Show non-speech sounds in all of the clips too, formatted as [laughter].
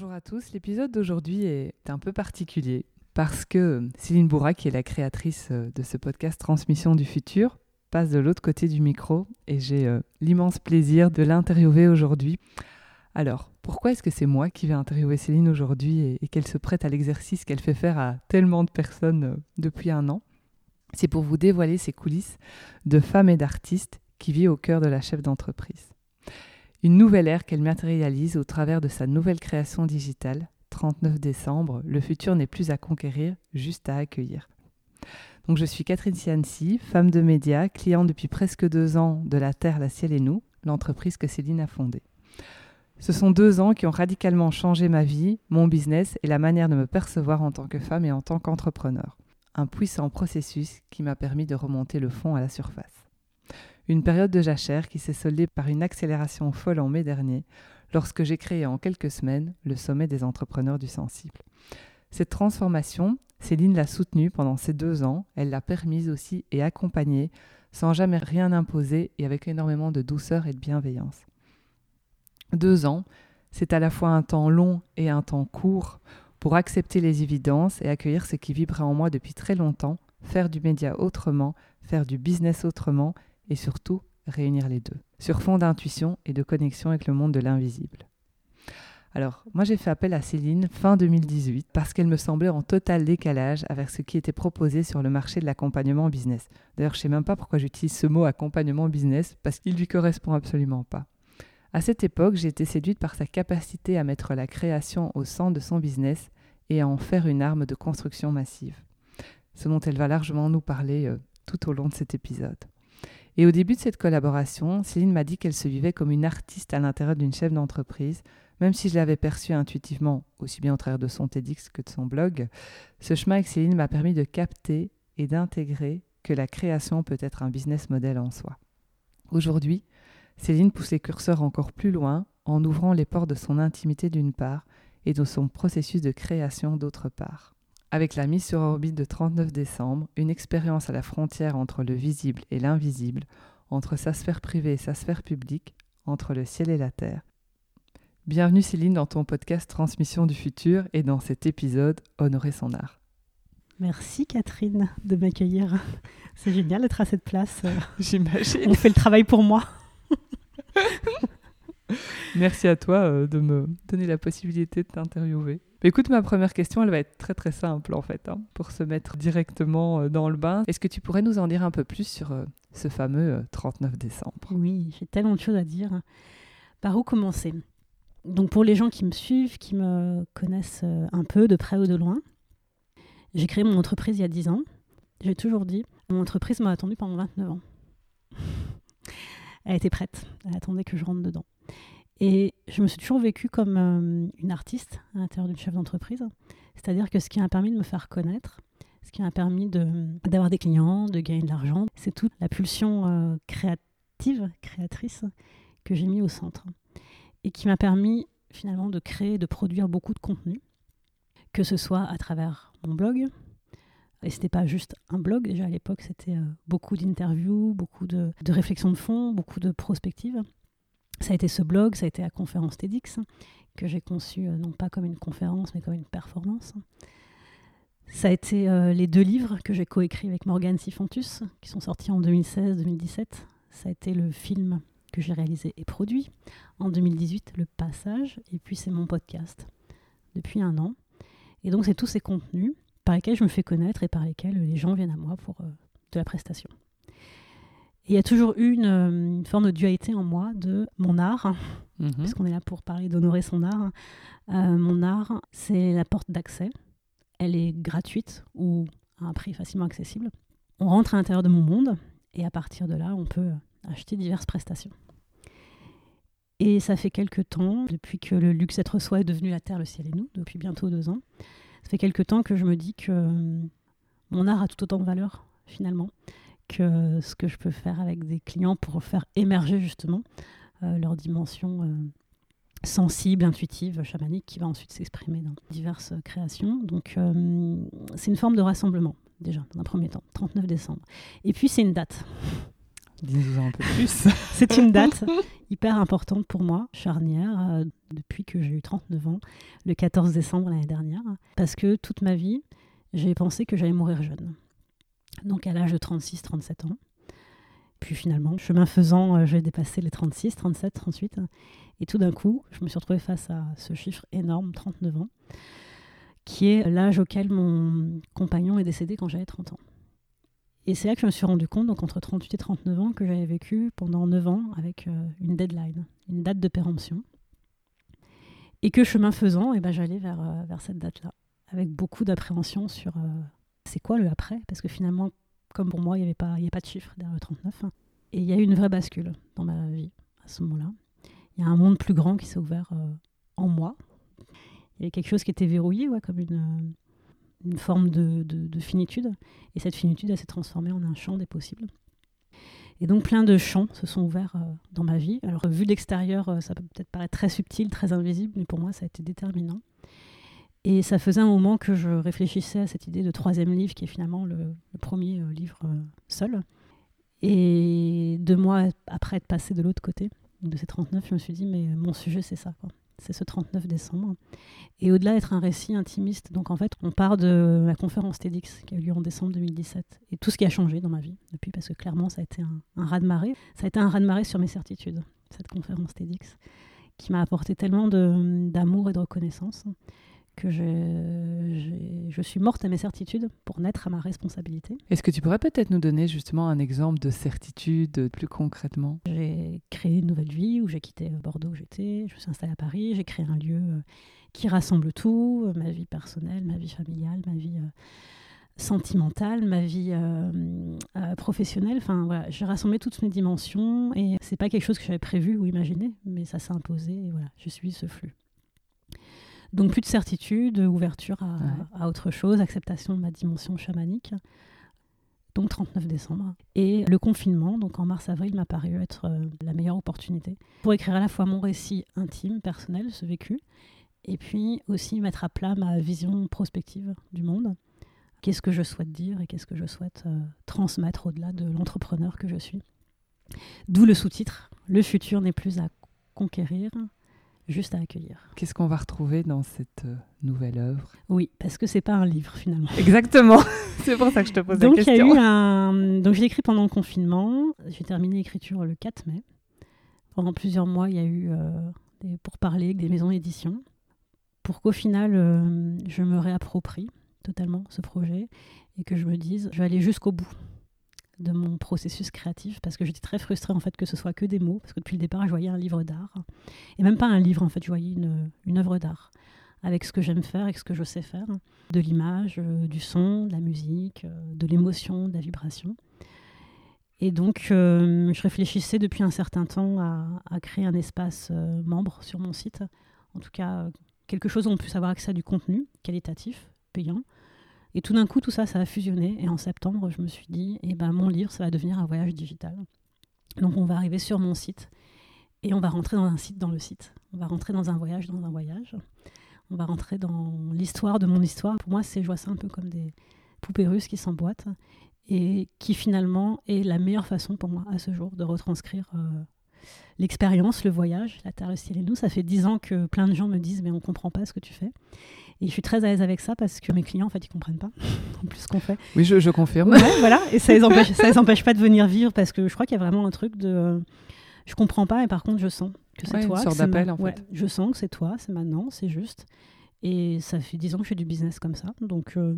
Bonjour à tous, l'épisode d'aujourd'hui est un peu particulier parce que Céline Bourra, qui est la créatrice euh, de ce podcast Transmission du futur, passe de l'autre côté du micro et j'ai euh, l'immense plaisir de l'interviewer aujourd'hui. Alors, pourquoi est-ce que c'est moi qui vais interviewer Céline aujourd'hui et, qu'elle se prête à l'exercice qu'elle fait faire à tellement de personnes euh, depuis un an? C'est pour vous dévoiler ses coulisses de femme et d'artiste qui vit au cœur de la chef d'entreprise. Une nouvelle ère qu'elle matérialise au travers de sa nouvelle création digitale, 39 décembre, le futur n'est plus à conquérir, juste à accueillir. Donc je suis Catherine Cianci, femme de médias, cliente depuis presque deux ans de La Terre, la Ciel et nous, l'entreprise que Céline a fondée. Ce sont deux ans qui ont radicalement changé ma vie, mon business et la manière de me percevoir en tant que femme et en tant qu'entrepreneur. Un puissant processus qui m'a permis de remonter le fond à la surface. Une période de jachère qui s'est soldée par une accélération folle en mai dernier, lorsque j'ai créé en quelques semaines le sommet des entrepreneurs du sensible. Cette transformation, Céline l'a soutenue pendant ces deux ans, elle l'a permise aussi et accompagnée, sans jamais rien imposer et avec énormément de douceur et de bienveillance. Deux ans, c'est à la fois un temps long et un temps court pour accepter les évidences et accueillir ce qui vibrait en moi depuis très longtemps, faire du média autrement, faire du business autrement et surtout réunir les deux, sur fond d'intuition et de connexion avec le monde de l'invisible. Alors, moi j'ai fait appel à Céline fin 2018 parce qu'elle me semblait en total décalage avec ce qui était proposé sur le marché de l'accompagnement business. D'ailleurs, je ne sais même pas pourquoi j'utilise ce mot accompagnement business parce qu'il lui correspond absolument pas. À cette époque, j'ai été séduite par sa capacité à mettre la création au centre de son business et à en faire une arme de construction massive. Ce dont elle va largement nous parler euh, tout au long de cet épisode. Et au début de cette collaboration, Céline m'a dit qu'elle se vivait comme une artiste à l'intérieur d'une chef d'entreprise, même si je l'avais perçue intuitivement, aussi bien au travers de son TEDx que de son blog. Ce chemin avec Céline m'a permis de capter et d'intégrer que la création peut être un business model en soi. Aujourd'hui, Céline pousse les curseurs encore plus loin en ouvrant les portes de son intimité d'une part et de son processus de création d'autre part avec la mise sur orbite de 39 décembre, une expérience à la frontière entre le visible et l'invisible, entre sa sphère privée et sa sphère publique, entre le ciel et la terre. Bienvenue Céline dans ton podcast Transmission du futur et dans cet épisode Honorer son art. Merci Catherine de m'accueillir. [laughs] C'est génial d'être à cette place. [laughs] J'imagine. On fait le travail pour moi. [laughs] Merci à toi euh, de me donner la possibilité de t'interviewer. Écoute, ma première question, elle va être très très simple en fait, hein, pour se mettre directement euh, dans le bain. Est-ce que tu pourrais nous en dire un peu plus sur euh, ce fameux 39 décembre? Oui, j'ai tellement de choses à dire. Par où commencer? Donc pour les gens qui me suivent, qui me connaissent un peu de près ou de loin, j'ai créé mon entreprise il y a 10 ans. J'ai toujours dit, mon entreprise m'a attendu pendant 29 ans. [laughs] Elle était prête, elle attendait que je rentre dedans. Et je me suis toujours vécue comme euh, une artiste à l'intérieur d'une chef d'entreprise. C'est-à-dire que ce qui m'a permis de me faire connaître, ce qui m'a permis d'avoir des clients, de gagner de l'argent, c'est toute la pulsion euh, créative, créatrice que j'ai mis au centre. Et qui m'a permis finalement de créer, de produire beaucoup de contenu, que ce soit à travers mon blog. Et c'était pas juste un blog, déjà à l'époque, c'était euh, beaucoup d'interviews, beaucoup de, de réflexions de fond, beaucoup de prospectives ça a été ce blog, ça a été la conférence TEDx, que j'ai conçu euh, non pas comme une conférence, mais comme une performance. Ça a été euh, les deux livres que j'ai coécrits avec Morgane Sifontus, qui sont sortis en 2016-2017. Ça a été le film que j'ai réalisé et produit en 2018, Le Passage, et puis c'est mon podcast. depuis un an. Et donc, c'est tous ces contenus par lesquels je me fais connaître et par lesquels les gens viennent à moi pour euh, de la prestation. Et il y a toujours eu une, une, forme de dualité en moi de mon art, Mhm. puisqu'on est là pour parler d'honorer son art. Euh, mon art, c'est la porte d'accès. Elle est gratuite ou à un prix facilement accessible. On rentre à l'intérieur de mon monde et à partir de là, on peut acheter diverses prestations. Et ça fait quelques temps, depuis que le luxe être soi est devenu la terre, le ciel et nous, depuis bientôt deux ans, ça fait quelques temps que je me dis que euh, mon art a tout autant de valeur, finalement, que ce que je peux faire avec des clients pour faire émerger justement euh, leur dimension euh, sensible, intuitive, chamanique, qui va ensuite s'exprimer dans diverses créations. Donc euh, c'est une forme de rassemblement, déjà, dans un premier temps, 39 décembre. Et puis c'est une date. Dis-nous un peu [laughs] plus. C'est une date hyper importante pour moi, charnière, euh, depuis que j'ai eu 39 ans, le 14 décembre l'année dernière, parce que toute ma vie, j'ai pensé que j'allais mourir jeune. Donc à l'âge de 36-37 ans. Puis finalement, chemin faisant, euh, j'ai dépassé les 36, 37, 38. Et tout d'un coup, je me suis retrouvée face à ce chiffre énorme, 39 ans, qui est l'âge auquel mon compagnon est décédé quand j'avais 30 ans. Et c'est là que je me suis rendu compte, donc entre 38 et 39 ans, que j'avais vécu pendant 9 ans avec euh, une deadline, une date de péremption. Et que chemin faisant, eh ben, j'allais vers, euh, vers cette date-là, avec beaucoup d'appréhension sur c'est quoi le après, parce que finalement, comme pour moi, il n'y avait, pas- de chiffre derrière le 39. hein. Et il y a eu une vraie bascule dans ma vie à ce moment-là. Il y a un monde plus grand qui s'est ouvert euh, en moi. Il y avait quelque chose qui était verrouillé, ouais, comme une, euh, forme de, de- de finitude. Et cette finitude, elle s'est transformée en un champ des possibles. Et donc plein de champs se sont ouverts euh, dans ma vie. Alors vu d'extérieur, euh, ça peut peut-être paraître très subtil, très invisible, mais pour moi, ça a été déterminant. Et ça faisait un moment que je réfléchissais à cette idée de troisième livre, qui est finalement le, premier euh, livre euh, seul. Et deux mois après être passé de l'autre côté, de ces 39, je me suis dit, mais mon sujet, c'est ça. quoi. C'est ce 39 décembre. Et au-delà d'être un récit intimiste, donc en fait, on part de la conférence TEDx qui a eu lieu en décembre 2017. Et tout ce qui a changé dans ma vie depuis, parce que clairement, ça a été un, un raz-de-marée. Ça a été un raz-de-marée sur mes certitudes, cette conférence TEDx, qui m'a apporté tellement d'amour et de reconnaissance que j'ai- je suis morte à mes certitudes pour naître à ma responsabilité. Est-ce que tu pourrais peut-être nous donner justement un exemple de certitude plus concrètement? J'ai créé une nouvelle vie où j'ai quitté Bordeaux où j'étais, je me suis installée à Paris, j'ai créé un lieu euh, qui rassemble tout, euh, ma vie personnelle, ma vie familiale, ma vie euh, sentimentale, ma vie euh, euh, professionnelle. Enfin voilà, j'ai rassemblé toutes mes dimensions et c'est pas quelque chose que j'avais prévu ou imaginé, mais ça s'est imposé et voilà, je suis ce flux. Donc plus de certitude, ouverture à, Ouais. à autre chose, acceptation de ma dimension chamanique. Donc 39 décembre. Et le confinement, donc en mars-avril, m'a paru être euh, la meilleure opportunité pour écrire à la fois mon récit intime, personnel, ce vécu, et puis aussi mettre à plat ma vision prospective du monde. Qu'est-ce que je souhaite dire et qu'est-ce que je souhaite euh, transmettre au-delà de l'entrepreneur que je suis? D'où le sous-titre Le futur n'est plus à conquérir, juste à accueillir. Qu'est-ce qu'on va retrouver dans cette euh, nouvelle œuvre? Oui, parce que c'est pas un livre finalement. [laughs] Exactement. [laughs] C'est pour ça que je te pose Donc la il y a question. eu un. Donc j'ai écrit pendant le confinement. J'ai terminé l'écriture le 4 mai. Pendant plusieurs mois, il y a eu euh, des pourparlers avec des maisons d'édition pour qu'au final, euh, je me réapproprie totalement ce projet et que je me dise, je vais aller jusqu'au bout de mon processus créatif parce que j'étais très frustrée en fait que ce soit que des mots parce que depuis le départ je voyais un livre d'art et même pas un livre en fait je voyais une, une œuvre d'art avec ce que j'aime faire avec ce que je sais faire de l'image, euh, du son, de la musique, euh, de l'émotion, de la vibration. Et donc, euh, je réfléchissais depuis un certain temps à, créer un espace membre sur mon site. En tout cas, quelque chose où on puisse avoir accès à du contenu qualitatif, payant. Et tout d'un coup, tout ça, ça a fusionné. Et en septembre, je me suis dit, eh ben, mon livre, ça va devenir un voyage digital. Donc, on va arriver sur mon site et on va rentrer dans un site dans le site. On va rentrer dans un voyage dans un voyage on va rentrer dans l'histoire de mon histoire. Pour moi, c'est, je vois ça un peu comme des poupées russes qui s'emboîtent et qui finalement est la meilleure façon pour moi à ce jour de retranscrire euh, l'expérience, le voyage, la terre, le ciel et nous. Ça fait dix ans que plein de gens me disent mais on comprend pas ce que tu fais. Et je suis très à l'aise avec ça parce que mes clients en fait ils comprennent pas en plus ce qu'on fait. Oui, je, je confirme. Ouais, voilà. Et ça les empêche, ça les empêche pas de venir vivre parce que je crois qu'il y a vraiment un truc de je comprends pas et par contre je sens que c'est Ouais, une toi. sorte que c'est d'appel, ma- en ouais, fait. je sens que c'est toi, c'est maintenant, c'est juste. Et ça fait dix ans que je fais du business comme ça. Donc euh,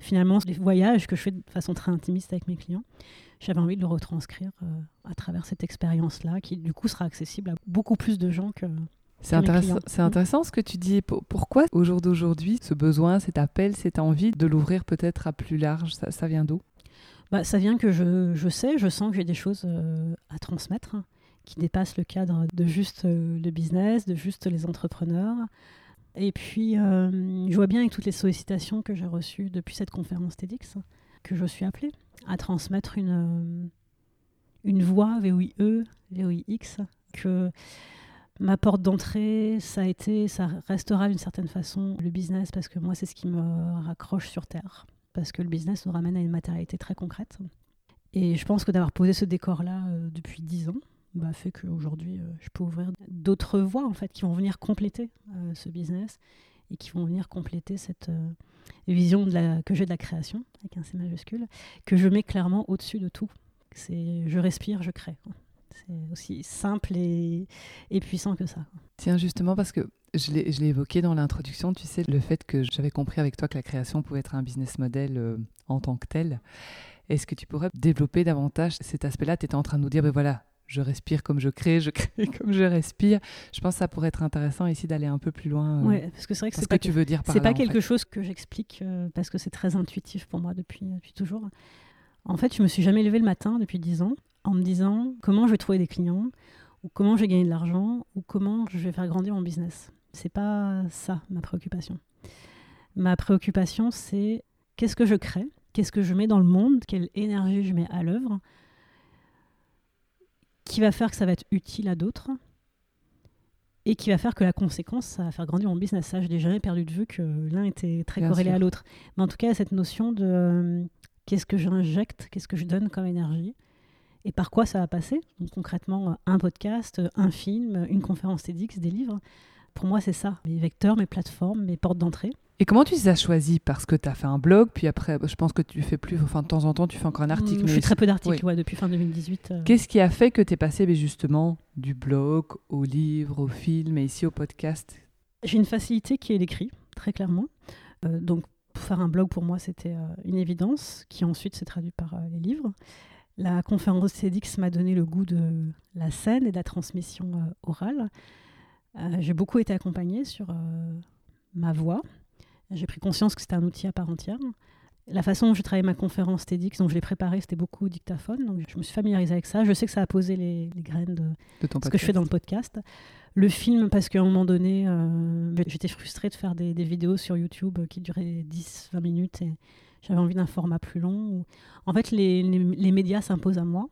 finalement, les voyages que je fais de façon très intimiste avec mes clients, j'avais envie de le retranscrire euh, à travers cette expérience-là, qui du coup sera accessible à beaucoup plus de gens que... C'est intéressant, c'est intéressant ce que tu dis. Pourquoi au jour d'aujourd'hui, ce besoin, cet appel, cette envie de l'ouvrir peut-être à plus large, ça, ça vient d'où? Bah, Ça vient que je, je, sais, je sens que j'ai des choses euh, à transmettre qui dépassent le cadre de juste le business, de juste les entrepreneurs. Et puis, euh, je vois bien avec toutes les sollicitations que j'ai reçues depuis cette conférence TEDx que je suis appelée à transmettre une, euh, une voix VOIE, VOIX, que ma porte d'entrée, ça a été, ça restera d'une certaine façon le business parce que moi, c'est ce qui me raccroche sur Terre. Parce que le business nous ramène à une matérialité très concrète. Et je pense que d'avoir posé ce décor-là euh, depuis dix ans, bah, fait qu'aujourd'hui, euh, je peux ouvrir d'autres voies en fait, qui vont venir compléter euh, ce business et qui vont venir compléter cette vision de la, que j'ai de la création, avec un C majuscule, que je mets clairement au-dessus de tout. C'est je respire, je crée. C'est aussi simple et, et, puissant que ça. Tiens, justement, parce que je l'ai évoqué dans l'introduction, tu sais, le fait que j'avais compris avec toi que la création pouvait être un business model en tant que tel. Est-ce que tu pourrais développer davantage cet aspect-là? Tu étais en train de nous dire, ben voilà, je respire comme je crée, je crée [laughs] comme je respire. Je pense que ça pourrait être intéressant ici d'aller un peu plus loin. Euh, oui, parce que c'est vrai que c'est pas que tu veux dire C'est pas quelque chose que j'explique euh, parce que c'est très intuitif pour moi depuis, depuis toujours. En fait, je me suis jamais levée le matin depuis 10 ans en me disant comment je vais trouver des clients ou comment je vais gagner de l'argent ou comment je vais faire grandir mon business. C'est pas ça ma préoccupation. Ma préoccupation, c'est qu'est-ce que je crée, qu'est-ce que je mets dans le monde, quelle énergie je mets à l'œuvre qui va faire que ça va être utile à d'autres et qui va faire que la conséquence, ça va faire grandir mon business. Ça, je n'ai jamais perdu de vue que l'un était très corrélé à l'autre. Mais en tout cas, cette notion de euh, qu'est-ce que j'injecte, qu'est-ce que je donne comme énergie et par quoi ça va passer? Donc, concrètement, un podcast, un film, une conférence TEDx, des livres. Pour moi, c'est ça, mes vecteurs, mes plateformes, mes portes d'entrée. Et comment tu les as choisis Parce que tu as fait un blog, puis après, je pense que tu fais plus, enfin de temps en temps, tu fais encore un article. Mmh, je fais très peu d'articles ouais. depuis fin 2018. Euh. Qu'est-ce qui a fait que tu es passé mais justement du blog au livre, au film et ici au podcast? J'ai une facilité qui est l'écrit, très clairement. Euh, donc, faire un blog, pour moi, c'était euh, une évidence, qui ensuite s'est traduit par les livres. La conférence TEDx m'a donné le goût de la scène et de la transmission orale. J'ai beaucoup été accompagnée sur ma voix, j'ai pris conscience que c'était un outil à part entière. La façon dont j'ai travaillé ma conférence TEDx, dont je l'ai préparée, c'était beaucoup dictaphone. Donc je me suis familiarisée avec ça. Je sais que ça a posé les, graines de, ce que je fais dans le podcast. Le film, parce qu'à un moment donné, euh, j'étais frustrée de faire des, vidéos sur YouTube qui duraient 10-20 minutes et j'avais envie d'un format plus long. En fait, les, médias s'imposent à moi.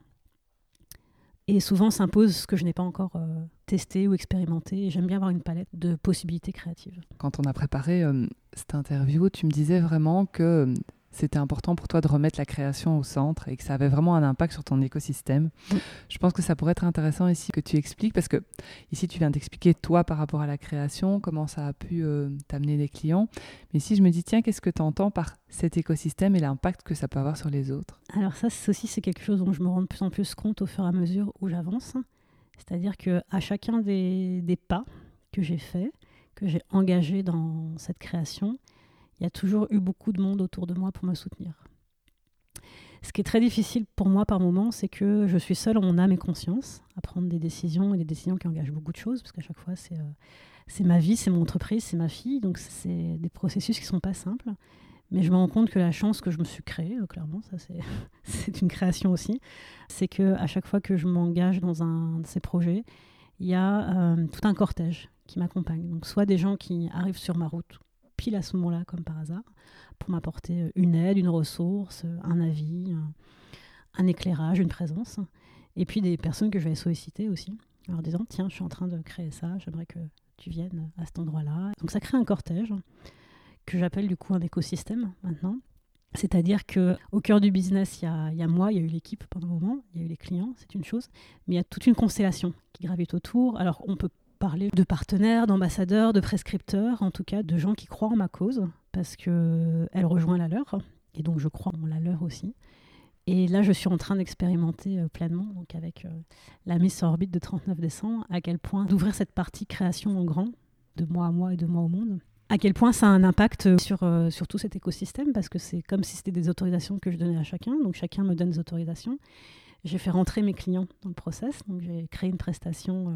Et souvent s'impose ce que je n'ai pas encore euh, testé ou expérimenté. J'aime bien avoir une palette de possibilités créatives. Quand on a préparé euh, cette interview, tu me disais vraiment que c'était important pour toi de remettre la création au centre et que ça avait vraiment un impact sur ton écosystème. Je pense que ça pourrait être intéressant ici que tu expliques parce que ici tu viens d'expliquer toi par rapport à la création, comment ça a pu euh, t'amener des clients. Mais ici je me dis tiens, qu'est-ce que tu entends par cet écosystème et l'impact que ça peut avoir sur les autres? Alors ça aussi c'est quelque chose dont je me rends de plus en plus compte au fur et à mesure où j'avance. C'est-à-dire que à chacun des, des pas que j'ai faits, que j'ai engagés dans cette création, il y a toujours eu beaucoup de monde autour de moi pour me soutenir. Ce qui est très difficile pour moi par moment, c'est que je suis seule en âme et conscience à prendre des décisions et des décisions qui engagent beaucoup de choses, parce qu'à chaque fois, c'est euh, ma vie, c'est mon entreprise, c'est ma fille, donc c'est des processus qui ne sont pas simples. Mais je me rends compte que la chance que je me suis créée, euh, clairement, ça [laughs] c'est une création aussi, c'est que à chaque fois que je m'engage dans un de ces projets, il y a euh, tout un cortège qui m'accompagne. Donc soit des gens qui arrivent sur ma route pile à ce moment-là, comme par hasard, pour m'apporter euh, une aide, une ressource, un avis, un, éclairage, une présence. Et puis des personnes que je vais solliciter aussi, en disant Tiens, je suis en train de créer ça, j'aimerais que tu viennes à cet endroit-là. Donc ça crée un cortège que j'appelle du coup un écosystème maintenant. C'est-à-dire que au cœur du business, il y a, y a, moi, il y a eu l'équipe pendant un moment, il y a eu les clients, c'est une chose, mais il y a toute une constellation qui gravite autour. Alors on peut parler de partenaires, d'ambassadeurs, de prescripteurs, en tout cas de gens qui croient en ma cause, parce qu'elle rejoint la leur, et donc je crois en la leur aussi. Et là, je suis en train d'expérimenter euh, pleinement, donc avec euh, la mise sur orbite de 39 décembre, à quel point d'ouvrir cette partie création en grand, de moi à moi et de moi au monde, à quel point ça a un impact sur, euh, sur tout cet écosystème, parce que c'est comme si c'était des autorisations que je donnais à chacun, donc chacun me donne des autorisations. J'ai fait rentrer mes clients dans le process, donc j'ai créé une prestation euh,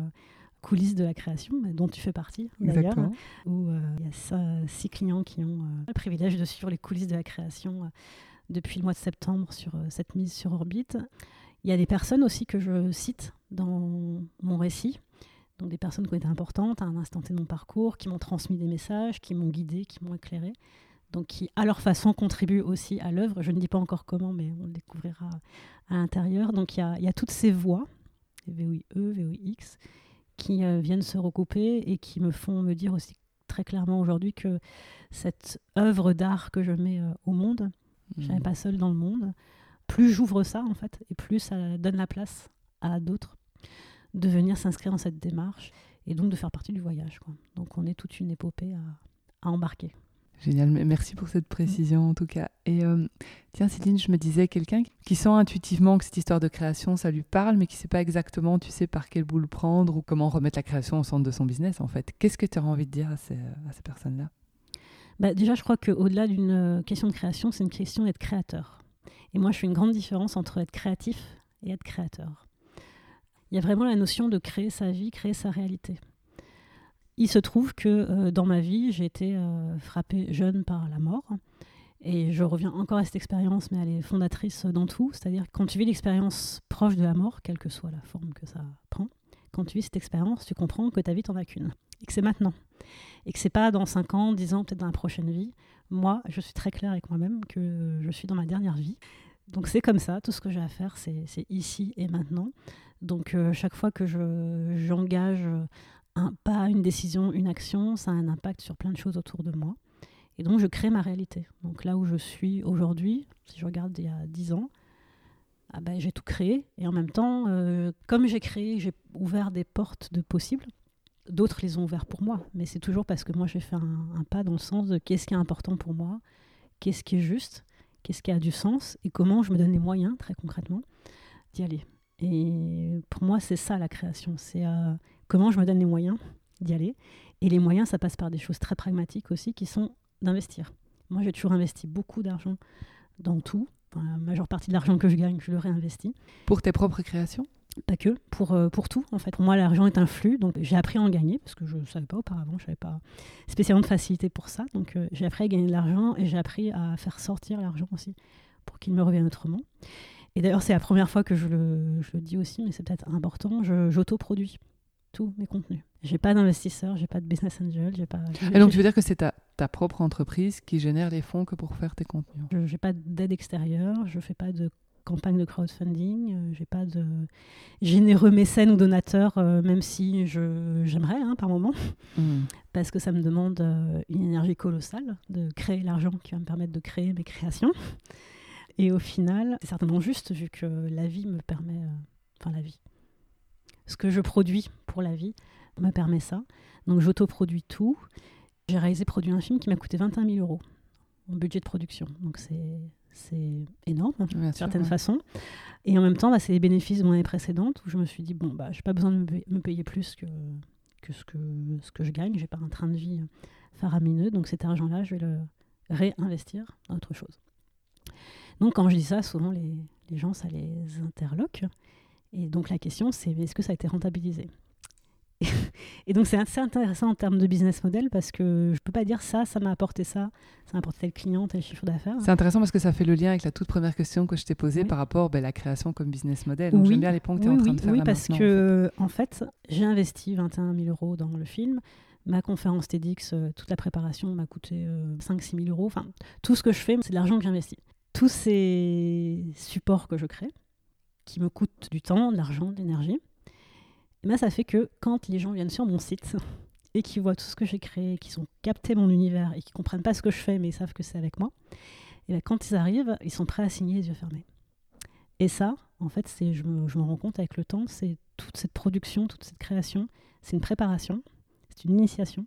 coulisses de la création, dont tu fais partie d'ailleurs, où euh, il y a six clients qui ont le privilège de suivre les coulisses de la création depuis le mois de septembre sur cette mise sur orbite. Il y a des personnes aussi que je cite dans mon récit, donc des personnes qui ont été importantes à un instant T de mon parcours, qui m'ont transmis des messages, qui m'ont guidé, qui m'ont éclairé, donc qui à leur façon contribuent aussi à l'œuvre. Je ne dis pas encore comment, mais on le découvrira à l'intérieur. Donc il y a, toutes ces voix, VOIE, VOIX, qui euh, viennent se recouper et qui me font me dire aussi très clairement aujourd'hui que cette œuvre d'art que je mets euh, au monde, je n'ai mmh. pas seule dans le monde. Plus j'ouvre ça, en fait, et plus ça donne la place à d'autres de venir s'inscrire dans cette démarche et donc de faire partie du voyage. Donc on est toute une épopée à, embarquer. Génial, merci pour cette précision en tout cas. Et euh, tiens, Céline, je me disais, quelqu'un qui sent intuitivement que cette histoire de création, ça lui parle, mais qui ne sait pas exactement, tu sais, par quel bout le prendre ou comment remettre la création au centre de son business, en fait. Qu'est-ce que tu as envie de dire à ces, à ces personnes-là? Bah, Déjà, je crois qu'au-delà d'une question de création, c'est une question d'être créateur. Et moi, je fais une grande différence entre être créatif et être créateur il y a vraiment la notion de créer sa vie, créer sa réalité. Il se trouve que euh, dans ma vie, j'ai été euh, frappée jeune par la mort. Et je reviens encore à cette expérience, mais elle est fondatrice dans tout. C'est-à-dire quand tu vis l'expérience proche de la mort, quelle que soit la forme que ça prend, quand tu vis cette expérience, tu comprends que ta vie, t'en as qu'une. Et que c'est maintenant. Et que c'est pas dans 5 ans, 10 ans, peut-être dans la prochaine vie. Moi, je suis très claire avec moi-même que je suis dans ma dernière vie. Donc c'est comme ça, tout ce que j'ai à faire, c'est ici et maintenant. Donc euh, chaque fois que j'engage un pas, une décision, une action, ça a un impact sur plein de choses autour de moi. Et donc je crée ma réalité. Donc là où je suis aujourd'hui, si je regarde il y a 10 ans, ah ben, j'ai tout créé. Et en même temps, euh, comme j'ai créé, j'ai ouvert des portes de possibles. D'autres les ont ouvertes pour moi. Mais c'est toujours parce que moi j'ai fait un, pas dans le sens de qu'est-ce qui est important pour moi, qu'est-ce qui est juste, qu'est-ce qui a du sens et comment je me donne les moyens, très concrètement, d'y aller. Et pour moi, c'est ça la création. C'est euh, comment je me donne les moyens d'y aller. Et les moyens, ça passe par des choses très pragmatiques aussi, qui sont d'investir. Moi, j'ai toujours investi beaucoup d'argent dans tout. la majeure partie de l'argent que je gagne, je le réinvestis. Pour tes propres créations? Pas que, pour, euh, pour tout en fait. Pour moi, l'argent est un flux, donc j'ai appris à en gagner, parce que je ne savais pas auparavant, je n'avais pas spécialement de facilité pour ça. Donc euh, j'ai appris à gagner de l'argent et j'ai appris à faire sortir l'argent aussi, pour qu'il me revienne autrement. Et d'ailleurs, c'est la première fois que je le, je le dis aussi, mais c'est peut-être important, j'autoproduis tous mes contenus. J'ai pas d'investisseur, j'ai pas de business angel, j'ai pas. Et donc tu veux dire que c'est ta, ta, propre entreprise qui génère les fonds que pour faire tes contenus? Je n'ai pas d'aide extérieure, je fais pas de campagne de crowdfunding, euh, j'ai pas de généreux mécènes ou donateurs, euh, même si j'aimerais hein, par moment, hmm. parce que ça me demande euh, une énergie colossale de créer l'argent qui va me permettre de créer mes créations. Et au final, c'est certainement juste vu que la vie me permet, euh, enfin la vie, ce que je produis pour la vie me permet ça. Donc j'autoproduis tout. J'ai réalisé produit un film qui m'a coûté 21 000 euros en budget de production. Donc c'est c'est énorme d'une certaine façon. Et en même temps, bah, c'est les bénéfices de mon année précédente où je me suis dit bon bah j'ai pas besoin de me payer plus que que ce que ce que je gagne. J'ai pas un train de vie faramineux. Donc cet argent-là, je vais le réinvestir dans autre chose. Donc quand je dis ça, souvent les, les gens, ça les interloque. Et donc la question, c'est est-ce que ça a été rentabilisé? Et donc c'est assez intéressant en termes de business model parce que je peux pas dire ça, ça m'a apporté ça, ça m'a apporté tel client, tel chiffre d'affaires. C'est intéressant parce que ça fait le lien avec la toute première question que je t'ai posée par rapport à ben, la création comme business model. Donc j'aime bien les points que tu es en train de faire Oui, parce que en fait, j'ai investi 21 000 euros dans le film. Ma conférence TEDx, euh, toute la préparation m'a coûté 5-6 euh, 000 euros. Enfin, tout ce que je fais, c'est de l'argent que j'investis tous ces supports que je crée, qui me coûtent du temps, de l'argent, de l'énergie, et ben ça fait que quand les gens viennent sur mon site et qui voient tout ce que j'ai créé, qui sont captés mon univers et qui comprennent pas ce que je fais mais ils savent que c'est avec moi, et ben quand ils arrivent, ils sont prêts à signer les yeux fermés. Et ça, en fait, c'est, je, me, je me rends compte avec le temps, c'est toute cette production, toute cette création, c'est une préparation, c'est une initiation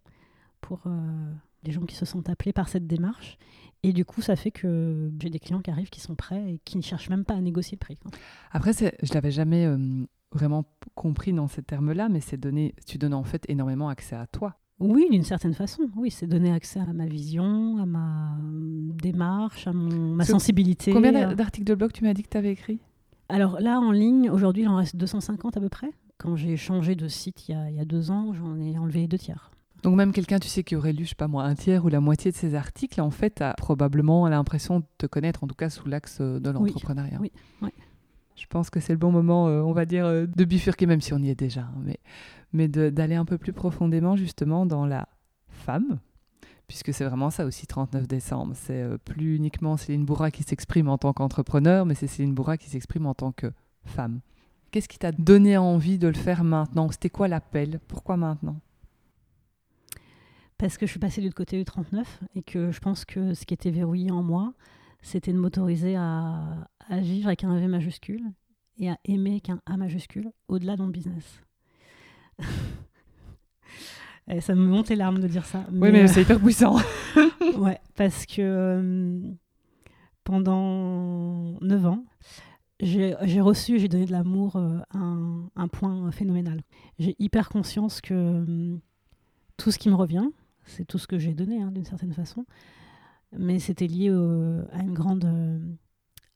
pour euh, les gens qui se sentent appelés par cette démarche. Et du coup, ça fait que j'ai des clients qui arrivent, qui sont prêts et qui ne cherchent même pas à négocier le prix. Après, je ne l'avais jamais euh, vraiment compris dans ces termes-là, mais c'est donner, tu donnes en fait énormément accès à toi. Oui, d'une certaine façon. Oui, c'est donner accès à ma vision, à ma euh, démarche, à mon, ma sensibilité. Combien euh. d'a- d'articles de blog tu m'as dit que tu avais écrit? Alors là, en ligne, aujourd'hui, il en reste 250 à peu près. Quand j'ai changé de site il y a, il y a deux ans, j'en ai enlevé deux tiers. Donc même quelqu'un, tu sais, qui aurait lu, je sais pas moi, un tiers ou la moitié de ces articles, en fait, a probablement l'impression de te connaître, en tout cas sous l'axe euh, de l'entrepreneuriat. oui, oui. Je pense que c'est le bon moment, euh, on va dire, euh, de bifurquer, même si on y est déjà, hein, mais, d'aller un peu plus profondément justement dans la femme, puisque c'est vraiment ça aussi, 39 décembre. C'est euh, plus uniquement Céline Bourra qui s'exprime en tant qu'entrepreneur, mais c'est Céline Bourra qui s'exprime en tant que femme. Qu'est-ce qui t'a donné envie de le faire maintenant? C'était quoi l'appel? Pourquoi maintenant? Parce que je suis passée de l'autre côté du 39 et que je pense que ce qui était verrouillé en moi, c'était de m'autoriser à, à vivre avec un V majuscule et à aimer avec un A majuscule au-delà de mon business. [laughs] Et ça me monte les larmes de dire ça. Oui, mais euh, c'est hyper puissant. [laughs] Ouais, parce que euh, pendant 9 ans, j'ai reçu, j'ai donné de l'amour euh, un, un point phénoménal. J'ai hyper conscience que tout ce qui me revient, c'est tout ce que j'ai donné hein, d'une certaine façon, mais c'était lié à une grande euh,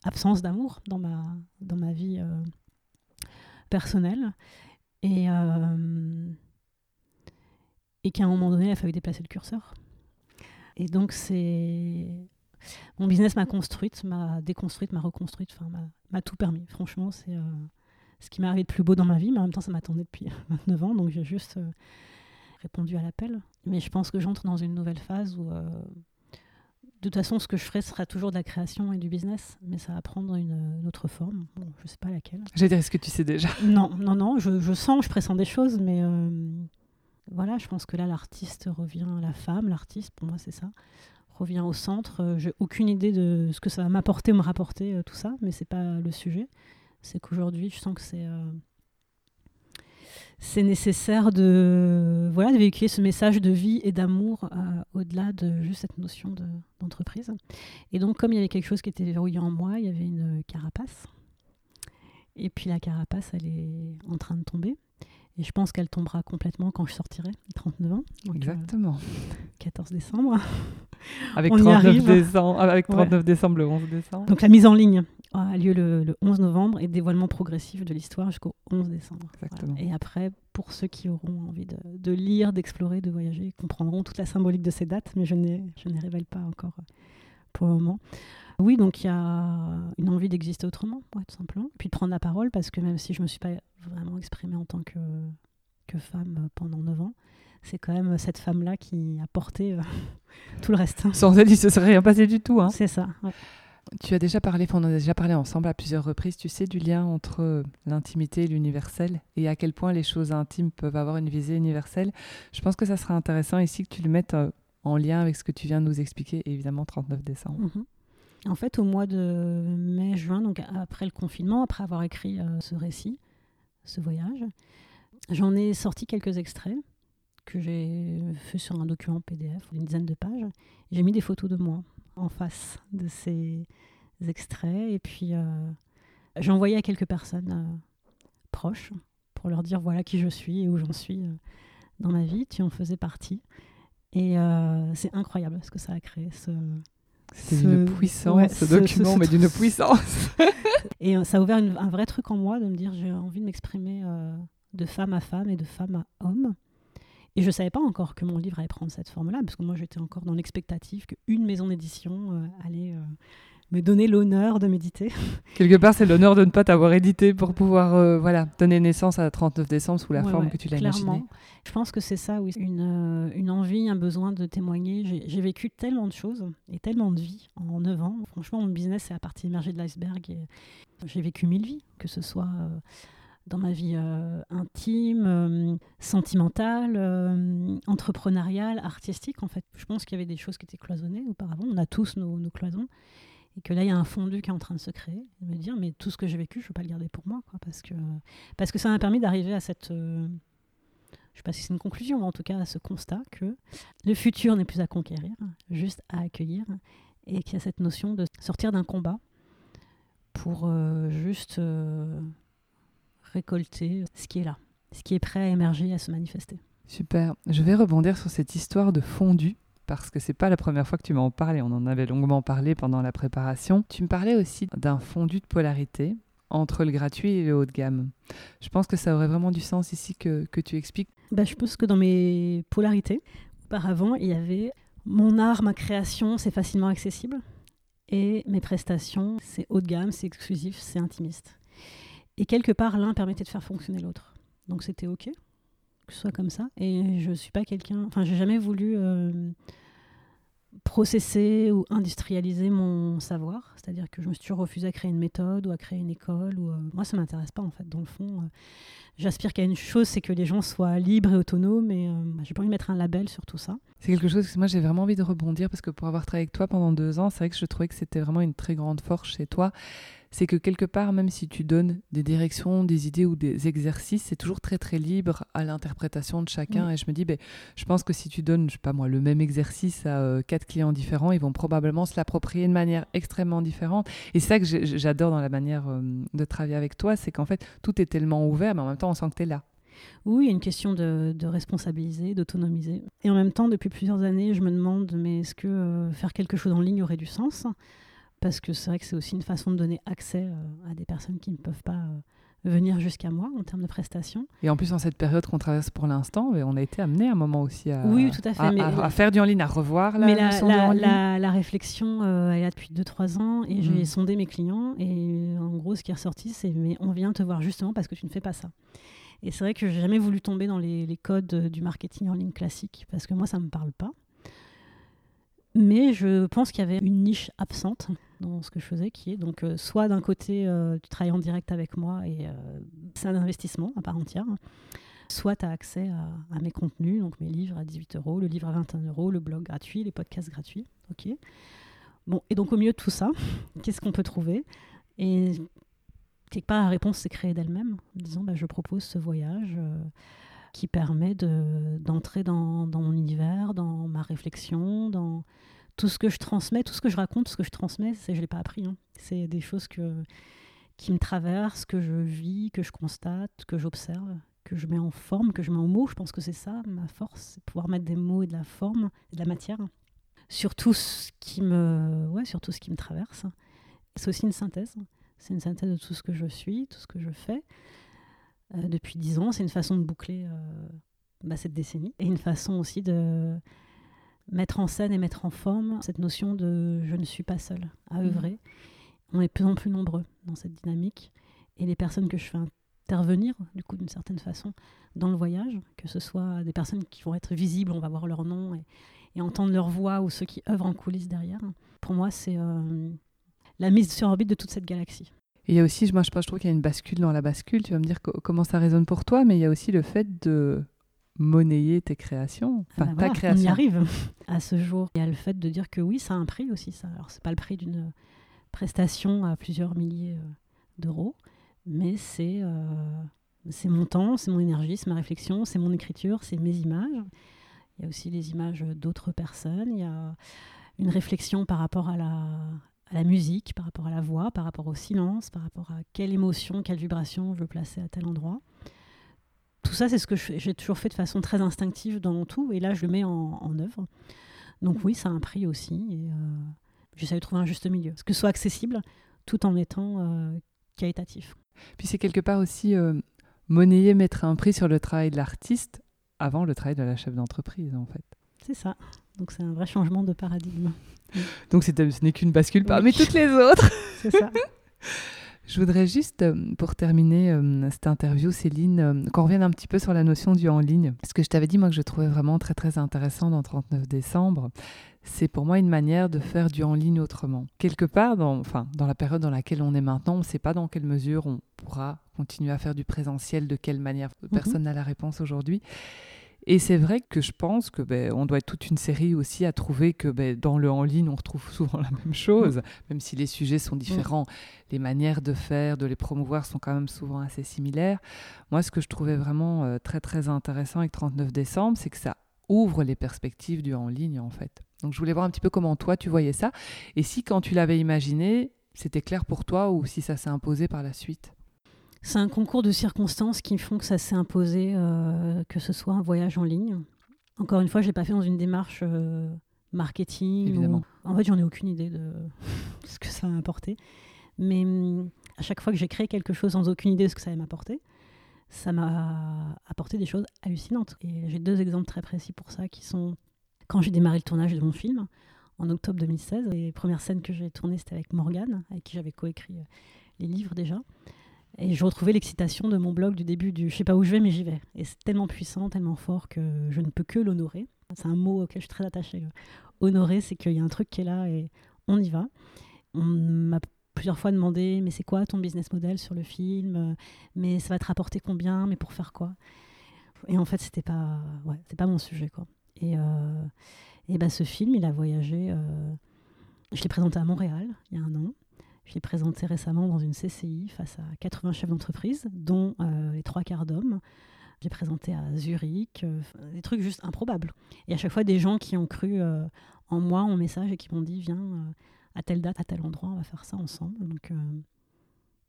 absence d'amour dans ma, dans ma vie euh, personnelle. Et, euh, et qu'à un moment donné, il a fallu déplacer le curseur. Et donc, c'est. Mon business m'a construite, m'a déconstruite, m'a reconstruite, m'a- tout permis. Franchement, c'est ce qui m'est arrivé de plus beau dans ma vie, mais en même temps, ça m'attendait depuis [laughs] 29 ans, donc j'ai juste répondu à l'appel. Mais je pense que j'entre dans une nouvelle phase où, euh, de toute façon, ce que je ferai sera toujours de la création et du business, mais ça va prendre une, une autre forme. Bon, je sais pas laquelle. J'allais dire, est-ce que tu sais déjà? Non, non, non, je, je sens, je pressens des choses, mais euh, voilà, je pense que là, l'artiste revient, la femme, l'artiste, pour moi, c'est ça, revient au centre. Euh, J'ai aucune idée de ce que ça va m'apporter me rapporter, tout ça, mais c'est pas le sujet. C'est qu'aujourd'hui, je sens que c'est. euh, c'est nécessaire de, voilà, de véhiculer ce message de vie et d'amour euh, au-delà de juste cette notion de- d'entreprise. Et donc, comme il y avait quelque chose qui était verrouillé en moi, il y avait une carapace. Et puis la carapace, elle est en train de tomber. Et je pense qu'elle tombera complètement quand je sortirai, à 39 ans, donc, euh, Exactement. 14 décembre. Avec on y 39, arrive. décembre, avec Ouais. 39 décembre, le 11 décembre. Donc la mise en ligne a lieu le, le 11 novembre et dévoilement progressif de l'histoire jusqu'au 11 décembre. Exactement. Voilà. Et après, pour ceux qui auront envie de, de lire, d'explorer, de voyager, ils comprendront toute la symbolique de ces dates, mais je ne les révèle pas encore euh, pour le moment. Oui, donc il y a une envie d'exister autrement, ouais, tout simplement. Puis de prendre la parole, parce que même si je ne me suis pas vraiment exprimée en tant que, que femme pendant 9 ans, c'est quand même cette femme-là qui a porté euh, [laughs] tout le reste. Sans elle, il se serait rien passé du tout. Hein. C'est ça. ouais. Tu as déjà parlé, on a déjà parlé ensemble à plusieurs reprises, tu sais, du lien entre l'intimité et l'universel et à quel point les choses intimes peuvent avoir une visée universelle. Je pense que ça sera intéressant ici que tu le mettes euh, en lien avec ce que tu viens de nous expliquer, évidemment 39 décembre. Mhm. En fait, au mois de mai-juin, donc après le confinement, après avoir écrit euh, ce récit, ce voyage, j'en ai sorti quelques extraits que j'ai fait sur un document PDF d'une dizaine de pages. J'ai mis des photos de moi en face de ces extraits et puis euh, j'ai envoyé à quelques personnes euh, proches pour leur dire voilà qui je suis et où j'en suis euh, dans ma vie. Tu en faisais partie. Et c'est incroyable ce que ça a créé, ce, C'est Ce- d'une puissance, ouais, ce ce- document, ce- mais d'une puissance. [laughs] [laughs] Et ça a ouvert une- un vrai truc en moi de me dire j'ai envie de m'exprimer euh, de femme à femme et de femme à homme. Et je ne savais pas encore que mon livre allait prendre cette forme-là, parce que moi j'étais encore dans l'expectative qu'une maison d'édition euh, allait euh, me donner l'honneur de méditer. [laughs] Quelque part, c'est l'honneur de ne pas t'avoir édité pour pouvoir euh, voilà, donner naissance à 39 décembre sous la Ouais, forme ouais, que tu l'as clairement. imaginée. Je pense que c'est ça, oui. Une, une envie, un besoin de témoigner. J'ai- vécu tellement de choses et tellement de vies en 9 ans. Franchement, mon business, c'est la partie émergée de l'iceberg. J'ai vécu mille vies, que ce soit dans ma vie euh, intime, euh, sentimentale, euh, entrepreneuriale, artistique, en fait. Je pense qu'il y avait des choses qui étaient cloisonnées auparavant. On a tous nos, cloisons. Et que là, il y a un fondu qui est en train de se créer. Et me dire, mais tout ce que j'ai vécu, je ne veux pas le garder pour moi. Parce, que, parce que ça m'a permis d'arriver à cette... je ne sais pas si c'est une conclusion, mais en tout cas à ce constat que le futur n'est plus à conquérir, juste à accueillir, et qu'il y a cette notion de sortir d'un combat pour juste récolter ce qui est là, ce qui est prêt à émerger, à se manifester. Super. Je vais rebondir sur cette histoire de fondu parce que c'est pas la première fois que tu m'en parlais. On en avait longuement parlé pendant la préparation. Tu me parlais aussi d'un fondu de polarité entre le gratuit et le haut de gamme. Je pense que ça aurait vraiment du sens ici que, que tu expliques. Bah, je pense que dans mes polarités, auparavant, il y avait mon art, ma création, c'est facilement accessible. Et mes prestations, c'est haut de gamme, c'est exclusif, c'est intimiste. Et quelque part, l'un permettait de faire fonctionner l'autre. Donc c'était OK que ce soit comme ça. Et je suis pas quelqu'un. Enfin, j'ai jamais voulu euh, processer ou industrialiser mon savoir. C'est-à-dire que je me suis toujours refusée à créer une méthode ou à créer une école. Ou, euh, Moi, ça m'intéresse pas, en fait, dans le fond. Euh, j'aspire qu'à une chose, c'est que les gens soient libres et autonomes. Et bah, j'ai pas envie de mettre un label sur tout ça. C'est quelque chose que moi, j'ai vraiment envie de rebondir parce que pour avoir travaillé avec toi pendant deux ans, c'est vrai que je trouvais que c'était vraiment une très grande force chez toi c'est que quelque part, même si tu donnes des directions, des idées ou des exercices, c'est toujours très très libre à l'interprétation de chacun. Et je me dis, ben, je pense que si tu donnes, je sais pas moi, le même exercice à euh, quatre clients différents, ils vont probablement se l'approprier de manière extrêmement différente. Et c'est ça que j'adore dans la manière euh, de travailler avec toi, c'est qu'en fait, tout est tellement ouvert, mais en même temps, on sent que tu es là. Oui, il y a une question de, responsabiliser, d'autonomiser. Et en même temps, depuis plusieurs années, je me demande, mais est-ce que euh, faire quelque chose en ligne aurait du sens? Parce que c'est vrai que c'est aussi une façon de donner accès euh, à des personnes qui ne peuvent pas euh, venir jusqu'à moi en termes de prestations. Et en plus, en cette période qu'on traverse pour l'instant, on a été amené à un moment aussi à, oui, tout à, fait, à, faire du en ligne, à revoir la mais la, la, réflexion, euh, elle est là depuis 2-3 ans et j'ai mm. sondé mes clients et en gros, ce qui est ressorti, c'est mais on vient te voir justement parce que tu ne fais pas ça. Et c'est vrai que j'ai jamais voulu tomber dans les, les, codes du marketing en ligne classique parce que moi, ça ne me parle pas. Mais je pense qu'il y avait une niche absente dans ce que je faisais, qui est donc euh, soit d'un côté, euh, tu travailles en direct avec moi et euh, c'est un investissement à part entière, soit tu as accès à, mes contenus, donc mes livres à 18 euros, le livre à 21 euros, le blog gratuit, les podcasts gratuits. ok bon, et donc au milieu de tout ça, [laughs] qu'est-ce qu'on peut trouver? Et quelque part, la réponse s'est créée d'elle-même, en disant bah, je propose ce voyage qui permet d'entrer dans, dans, mon univers, dans ma réflexion, dans tout ce que je transmets, tout ce que je raconte, tout ce que je transmets, je ne l'ai pas appris. Hein. C'est des choses que, qui me traversent, que je vis, que je constate, que j'observe, que je mets en forme, que je mets en mots. Je pense que c'est ça ma force, c'est pouvoir mettre des mots et de la forme, et de la matière sur tout ce qui me, ouais, sur tout ce qui me traverse. C'est aussi une synthèse. C'est une synthèse de tout ce que je suis, tout ce que je fais. Euh, depuis dix ans, c'est une façon de boucler euh, bah, cette décennie et une façon aussi de mettre en scène et mettre en forme cette notion de je ne suis pas seule à mmh. œuvrer. On est de plus en plus nombreux dans cette dynamique et les personnes que je fais intervenir, du coup, d'une certaine façon, dans le voyage, que ce soit des personnes qui vont être visibles, on va voir leur nom et, entendre leur voix ou ceux qui œuvrent en coulisses derrière, pour moi, c'est euh, la mise sur orbite de toute cette galaxie. il y a aussi, moi je, je trouve qu'il y a une bascule dans la bascule, tu vas me dire comment ça résonne pour toi, mais il y a aussi le fait de monnayer tes créations, ah enfin bah ta création. On y arrive à ce jour. Il y a le fait de dire que oui, ça a un prix aussi. Ça. Alors c'est pas le prix d'une prestation à plusieurs milliers euh, d'euros, mais c'est euh, c'est mon temps, c'est mon énergie, c'est ma réflexion, c'est mon écriture, c'est mes images. Il y a aussi les images d'autres personnes. Il y a une réflexion par rapport à la, à la musique, par rapport à la voix, par rapport au silence, par rapport à quelle émotion, quelle vibration je veux placer à tel endroit ça, c'est ce que j'ai toujours fait de façon très instinctive dans tout, et là, je le mets en, œuvre. Donc oui, ça a un prix aussi, et euh, j'essaie de trouver un juste milieu, ce que ce soit accessible, tout en étant euh, qualitatif. Puis c'est quelque part aussi euh, monnayer, mettre un prix sur le travail de l'artiste avant le travail de la chef d'entreprise, en fait. C'est ça. Donc c'est un vrai changement de paradigme. Donc ce n'est qu'une bascule parmi toutes les autres. [laughs] c'est ça. [laughs] Je voudrais juste, euh, pour terminer euh, cette interview, Céline, euh, qu'on revienne un petit peu sur la notion du en ligne. Ce que je t'avais dit, moi, que je trouvais vraiment très, très intéressant dans 39 décembre, c'est pour moi une manière de faire du en ligne autrement. Quelque part, dans, enfin, dans la période dans laquelle on est maintenant, on ne sait pas dans quelle mesure on pourra continuer à faire du présentiel, de quelle manière. Mhm. Personne n'a la réponse aujourd'hui. Et c'est vrai que je pense que ben, on doit être toute une série aussi à trouver que ben, dans le en ligne, on retrouve [laughs] souvent la même chose, même si les sujets sont différents. Les manières de faire, de les promouvoir sont quand même souvent assez similaires. Moi, ce que je trouvais vraiment euh, très très intéressant avec 39 décembre, c'est que ça ouvre les perspectives du en ligne en fait. Donc je voulais voir un petit peu comment toi tu voyais ça et si quand tu l'avais imaginé, c'était clair pour toi ou si ça s'est imposé par la suite? C'est un concours de circonstances qui font que ça s'est imposé, euh, que ce soit un voyage en ligne. Encore une fois, je l'ai pas fait dans une démarche euh, marketing. Évidemment. ou- En fait, j'en ai aucune idée de [laughs] ce que ça va m'apporter. Mais hum, à chaque fois que j'ai créé quelque chose sans aucune idée de ce que ça allait m'apporter, ça m'a apporté des choses hallucinantes. Et j'ai deux exemples très précis pour ça qui sont quand j'ai démarré le tournage de mon film en octobre 2016. Les premières scènes que j'ai tournées, c'était avec Morgane, avec qui j'avais coécrit euh, les livres déjà. Et je retrouvais l'excitation de mon blog du début du je sais pas où je vais, mais j'y vais. Et c'est tellement puissant, tellement fort que je ne peux que l'honorer. C'est un mot auquel je suis très attachée. euh. Honorer, c'est qu'il y a un truc qui est là et on y va. On m'a plusieurs fois demandé mais c'est quoi ton business model sur le film? Mais ça va te rapporter combien? Mais pour faire quoi? Et en fait, c'était pas, ouais, c'est pas mon sujet quoi. Et, euh, et bah, ce film, il a voyagé. euh, je l'ai présenté à Montréal il y a un an. Je l'ai présenté récemment dans une CCI face à 80 chefs d'entreprise, dont euh, les trois quarts d'hommes. J'ai présenté à Zurich, euh, des trucs juste improbables. Et à chaque fois, des gens qui ont cru euh, en moi, en message, et qui m'ont dit Viens, à telle date, à tel endroit, on va faire ça ensemble. Donc,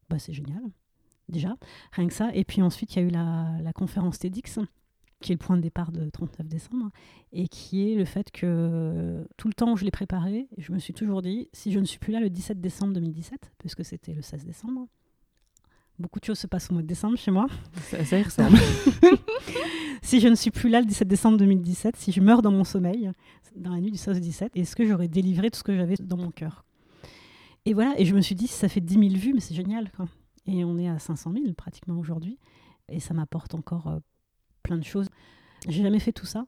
bah, c'est génial, déjà, rien que ça. Et puis ensuite, il y a eu la conférence TEDx, qui est le point de départ de 39 décembre, et qui est le fait que euh, tout le temps où je l'ai préparé, je me suis toujours dit si je ne suis plus là le 17 décembre 2017, puisque c'était le 16 décembre, beaucoup de choses se passent au mois de décembre chez moi. Ça, ça y ressemble. [laughs] si je ne suis plus là le 17 décembre 2017, si je meurs dans mon sommeil, dans la nuit du 16 au 17, est-ce que j'aurais délivré tout ce que j'avais dans mon cœur? Et voilà, et je me suis dit, ça fait 10 000 vues, mais c'est génial. Quoi. Et on est à 500 000 pratiquement aujourd'hui, et ça m'apporte encore euh, plein de choses. J'ai jamais fait tout ça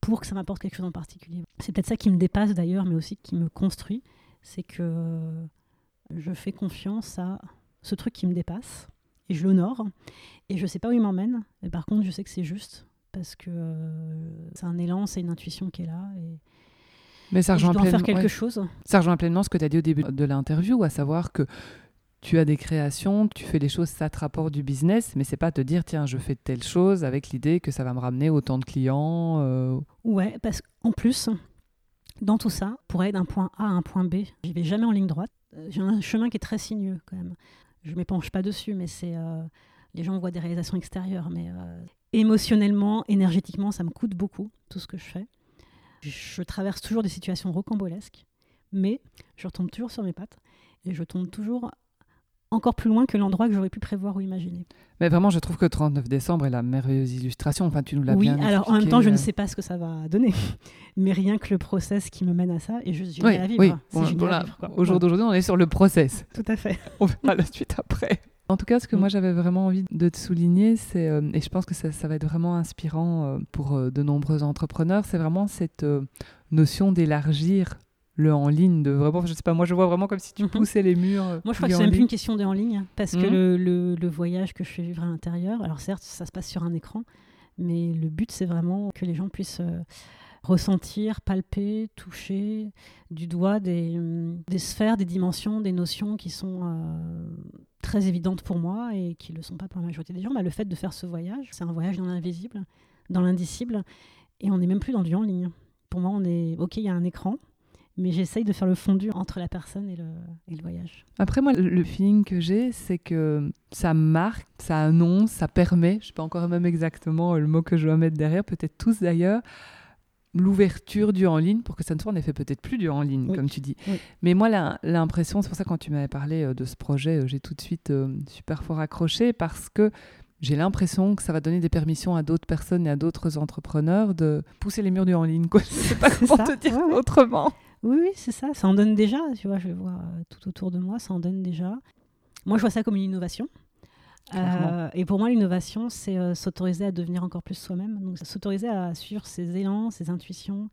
pour que ça m'apporte quelque chose en particulier. C'est peut-être ça qui me dépasse d'ailleurs, mais aussi qui me construit, c'est que je fais confiance à ce truc qui me dépasse et je l'honore. Et je sais pas où il m'emmène, mais par contre, je sais que c'est juste parce que euh, c'est un élan, c'est une intuition qui est là et, Mais ça je rejoint, dois en faire quelque ouais. chose. ça rejoint pleinement ce que tu as dit au début de l'interview, à savoir que tu as des créations, tu fais les choses, ça te rapporte du business, mais c'est pas te dire tiens, je fais telle chose avec l'idée que ça va me ramener autant de clients. euh, Ouais, parce qu'en plus, dans tout ça, pour aller d'un point A à un point B, j'y vais jamais en ligne droite. Euh, J'ai un chemin qui est très sinueux quand même. Je m'épanche pas dessus, mais c'est euh, les gens voient des réalisations extérieures, mais émotionnellement, énergétiquement, ça me coûte beaucoup tout ce que je fais. Je traverse toujours des situations rocambolesques, mais je retombe toujours sur mes pattes et je tombe toujours encore plus loin que l'endroit que j'aurais pu prévoir ou imaginer. Mais vraiment, je trouve que 39 décembre est la merveilleuse illustration. Enfin, tu nous l'as Oui, bien alors en même expliqué, temps, je ne euh. sais pas ce que ça va donner. [laughs] Mais rien que le process qui me mène à ça Oui, génial à vivre. oui. C'est Bon, voilà, à vivre, quoi. Au jour d'aujourd'hui, on est sur le process. [laughs] Tout à fait. On verra la suite après. En tout cas, ce que Mm. moi j'avais vraiment envie de te souligner, c'est, euh, et je pense que ça, ça va être vraiment inspirant euh, pour euh, de nombreux entrepreneurs, c'est vraiment cette notion d'élargir le en ligne, de vraiment, je sais pas, moi je vois vraiment comme si tu Mhm. poussais les murs. euh, Moi, je crois que c'est même plus une question de en ligne, parce que Mhm. le, le- le voyage que je fais vivre à l'intérieur, alors certes, ça se passe sur un écran, mais le but, c'est vraiment que les gens puissent euh, ressentir, palper, toucher du doigt des, hum, des sphères, des dimensions, des notions qui sont euh, très évidentes pour moi et qui ne le sont pas pour la majorité des gens. Bah, le fait de faire ce voyage, c'est un voyage dans l'invisible, dans l'indicible, et on n'est même plus dans du en ligne. Pour moi, on est ok, il y a un écran, mais j'essaye de faire le fondu entre la personne et le, et le voyage. Après, moi, le- feeling que j'ai, c'est que ça marque, ça annonce, ça permet, je sais pas encore même exactement le mot que je dois mettre derrière, peut-être tous d'ailleurs, l'ouverture du en ligne pour que ça ne soit en effet peut-être plus du en ligne, Oui. comme tu dis. Oui. Mais moi, l'impression, c'est pour ça que quand tu m'avais parlé euh, de ce projet, euh, j'ai tout de suite euh, super fort accroché parce que j'ai l'impression que ça va donner des permissions à d'autres personnes et à d'autres entrepreneurs de pousser les murs du en ligne. Quoi. [laughs] Je sais pas comment ça. te dire Ouais, ouais. autrement. Oui, oui, c'est ça. Ça en donne déjà. Tu vois, je vois euh, tout autour de moi. Ça en donne déjà. Moi, je vois ça comme une innovation. Euh, et pour moi, l'innovation, c'est euh, s'autoriser à devenir encore plus soi-même. Donc, s'autoriser à suivre ses élans, ses intuitions.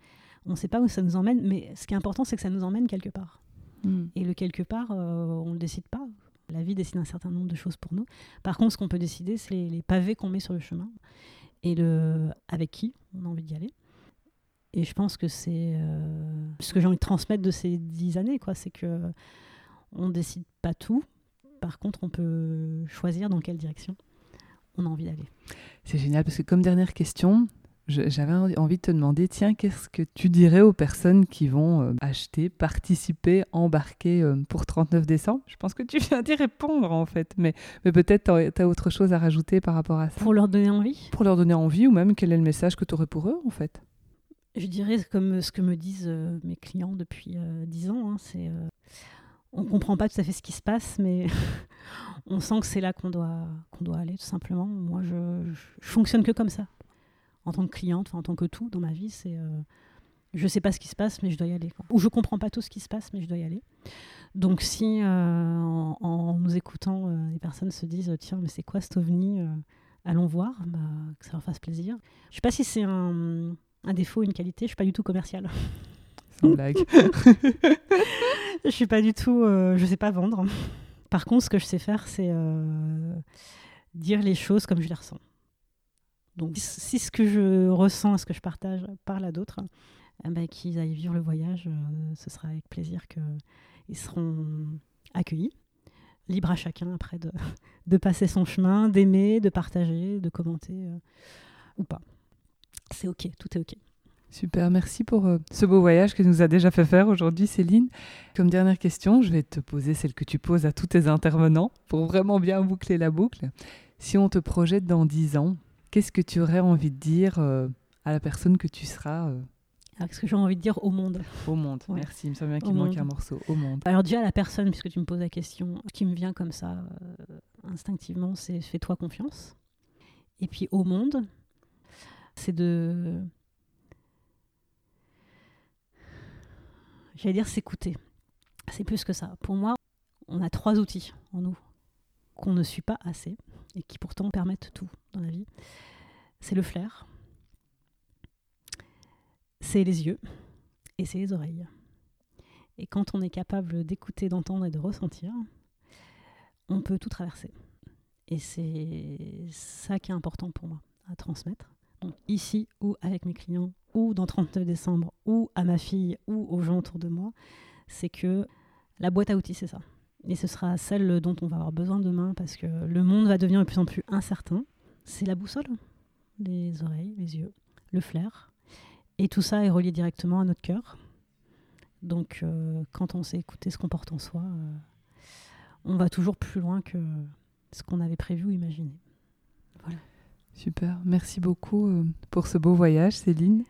On ne sait pas où ça nous emmène, mais ce qui est important, c'est que ça nous emmène quelque part. Mm. Et le quelque part, euh, on ne le décide pas. La vie décide un certain nombre de choses pour nous. Par contre, ce qu'on peut décider, c'est les, les pavés qu'on met sur le chemin et le avec qui on a envie d'y aller. Et je pense que c'est euh, ce que j'ai envie de transmettre de ces dix années, quoi. C'est que on décide pas tout. Par contre, on peut choisir dans quelle direction on a envie d'aller. C'est génial parce que comme dernière question, J'avais envie de te demander, tiens, qu'est-ce que tu dirais aux personnes qui vont euh, acheter, participer, embarquer euh, pour 39 décembre? Je pense que tu viens d'y répondre en fait, mais, mais peut-être tu as, autre chose à rajouter par rapport à ça? Pour leur donner envie? Pour leur donner envie ou même quel est le message que tu aurais pour eux en fait? Je dirais comme ce que me disent euh, mes clients depuis 10 ans, hein, c'est on comprend pas tout à fait ce qui se passe, mais [laughs] on sent que c'est là qu'on doit, aller tout simplement. Moi, je, je fonctionne que comme ça en tant que cliente, en tant que tout dans ma vie, c'est euh, je sais pas ce qui se passe, mais je dois y aller. Ou je comprends pas tout ce qui se passe, mais je dois y aller. Donc si euh, en, nous écoutant, euh, les personnes se disent tiens, mais c'est quoi cet ovni Allons voir, bah, que ça leur fasse plaisir. Je sais pas si c'est un, un défaut, une qualité. Je suis pas du tout commerciale. [laughs] Sans blague. [laughs] je suis pas du tout. je sais pas vendre. Par contre, ce que je sais faire, c'est dire les choses comme je les ressens. Donc si ce que je ressens, ce que je partage parle à d'autres, eh ben, qu'ils aillent vivre le voyage, euh, ce sera avec plaisir qu'ils seront accueillis. Libre à chacun après de, [laughs] de passer son chemin, d'aimer, de partager, de commenter euh, ou pas. C'est ok, tout est ok. Super, merci pour euh, ce beau voyage que nous a déjà fait faire aujourd'hui Céline. Comme dernière question, je vais te poser celle que tu poses à tous tes intervenants pour vraiment bien boucler la boucle. Si on te projette dans 10 ans, Qu'est-ce que tu aurais envie de dire euh, à la personne que tu seras euh ah, Qu'est-ce que j'ai envie de dire au monde? Au monde, merci. Il me semble bien qu'il manque un morceau. Au monde. Alors déjà à la personne, puisque tu me poses la question, ce qui me vient comme ça instinctivement, c'est fais-toi confiance. Et puis au monde, c'est de... J'allais dire s'écouter. C'est plus que ça. Pour moi, on a trois outils en nous qu'on ne suit pas assez et qui pourtant permettent tout dans la vie. C'est le flair, c'est les yeux et c'est les oreilles. Et quand on est capable d'écouter, d'entendre et de ressentir, on peut tout traverser. Et c'est ça qui est important pour moi à transmettre. Ici ou avec mes clients, ou dans 39 décembre, ou à ma fille, ou aux gens autour de moi, c'est que la boîte à outils, c'est ça et ce sera celle dont on va avoir besoin demain parce que le monde va devenir de plus en plus incertain. C'est la boussole, les oreilles, les yeux, le flair. Et tout ça est relié directement à notre cœur. Donc euh, quand on sait écouter ce qu'on porte en soi, euh, on va toujours plus loin que ce qu'on avait prévu ou imaginé. Voilà. Super, merci beaucoup euh, pour ce beau voyage Céline.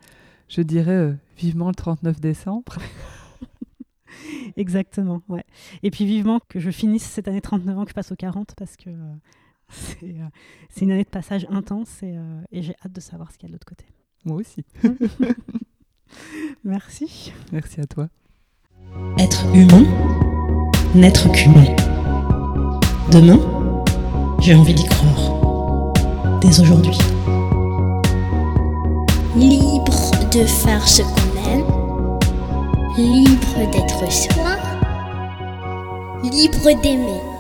Je dirais vivement le 39 décembre. [laughs] Exactement, ouais. Et puis vivement que je finisse cette année 39 ans, que je passe aux 40, parce que euh, [laughs] euh, c'est une année de passage intense euh, et, j'ai hâte de savoir ce qu'il y a de l'autre côté. Moi aussi. [laughs] Merci. Merci à toi. Être humain, n'être qu'humain. Demain, j'ai envie d'y croire. Aujourd'hui. Libre de faire ce qu'on aime libre d'être soi, libre d'aimer.